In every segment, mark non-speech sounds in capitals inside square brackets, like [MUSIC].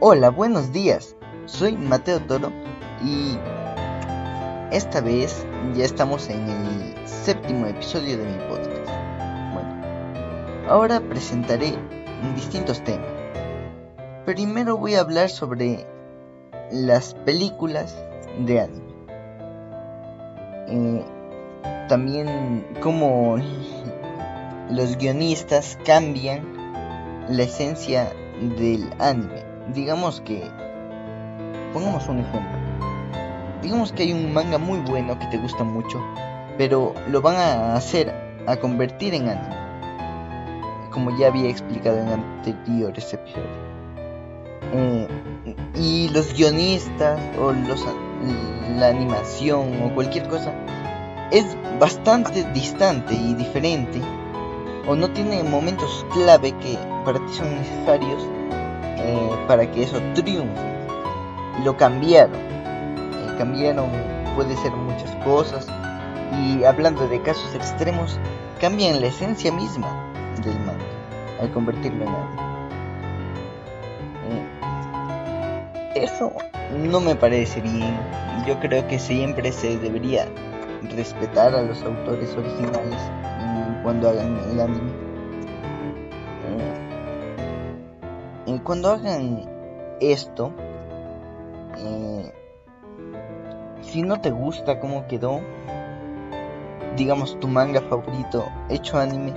Hola, buenos días. Soy Mateo Toro y esta vez ya estamos en el séptimo episodio de mi podcast. Bueno, ahora presentaré distintos temas. Primero voy a hablar sobre las películas de anime. Eh, también cómo los guionistas cambian la esencia del anime. Digamos que, pongamos un ejemplo. Digamos que hay un manga muy bueno que te gusta mucho, pero lo van a hacer a convertir en anime. Como ya había explicado en anteriores episodios. Eh, y los guionistas o la animación o cualquier cosa es bastante distante y diferente o no tiene momentos clave que para ti son necesarios eh, para que eso triunfe. Lo cambiaron. Eh, cambiaron, puede ser muchas cosas. Y hablando de casos extremos, cambian la esencia misma del manga al convertirlo en anime. Eh, eso no me parece bien. Yo creo que siempre se debería respetar a los autores originales cuando hagan el anime. Eh, cuando hagan esto, eh, si no te gusta cómo quedó, digamos tu manga favorito hecho anime,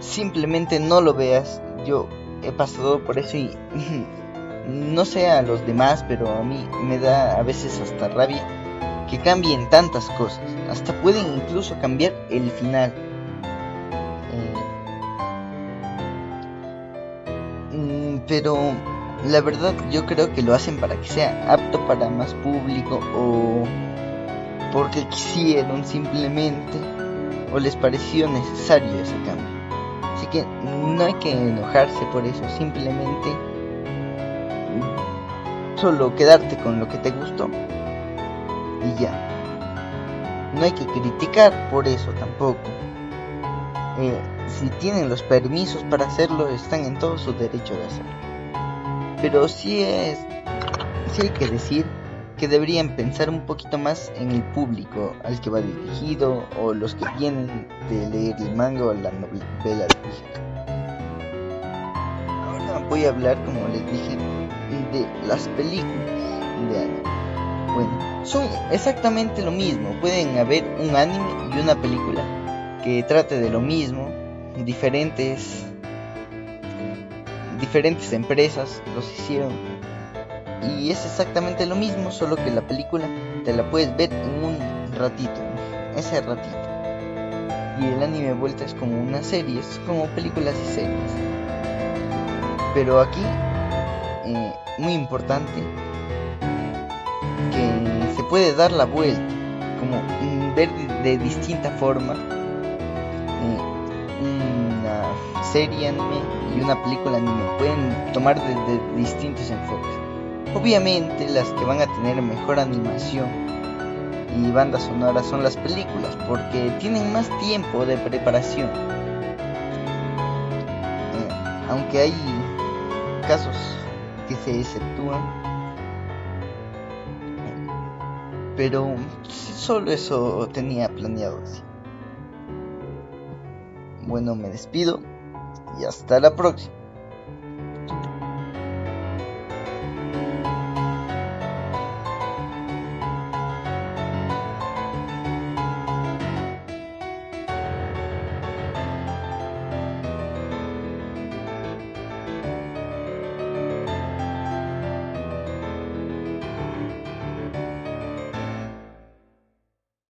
simplemente no lo veas. Yo he pasado por eso y [LAUGHS] no sé a los demás, pero a mí me da a veces hasta rabia que cambien tantas cosas. Hasta pueden incluso cambiar el final. Pero la verdad yo creo que lo hacen para que sea apto para más público o porque quisieron simplemente o les pareció necesario ese cambio. Así que no hay que enojarse por eso, simplemente solo quedarte con lo que te gustó y ya. No hay que criticar por eso tampoco. Eh, si tienen los permisos para hacerlo, están en todo su derecho de hacerlo. Pero sí es, sí hay que decir que deberían pensar un poquito más en el público al que va dirigido o los que vienen de leer el manga o la novela Ahora voy a hablar, como les dije, de las películas de anime. Bueno, son exactamente lo mismo. Pueden haber un anime y una película que trate de lo mismo, diferentes diferentes empresas los hicieron. Y es exactamente lo mismo solo que la película te la puedes ver en un ratito ese ratito. Y el anime vuelta es como una serie es como películas y series. Pero aquí eh, muy importante que se puede dar la vuelta como ver de distinta forma serie anime y una película anime. Pueden tomar desde distintos enfoques. Obviamente las que van a tener mejor animación y banda sonora son las películas porque tienen más tiempo de preparación. Eh, aunque hay casos que se exceptúan. Pero solo eso tenía planeado así. Bueno, me despido y hasta la próxima.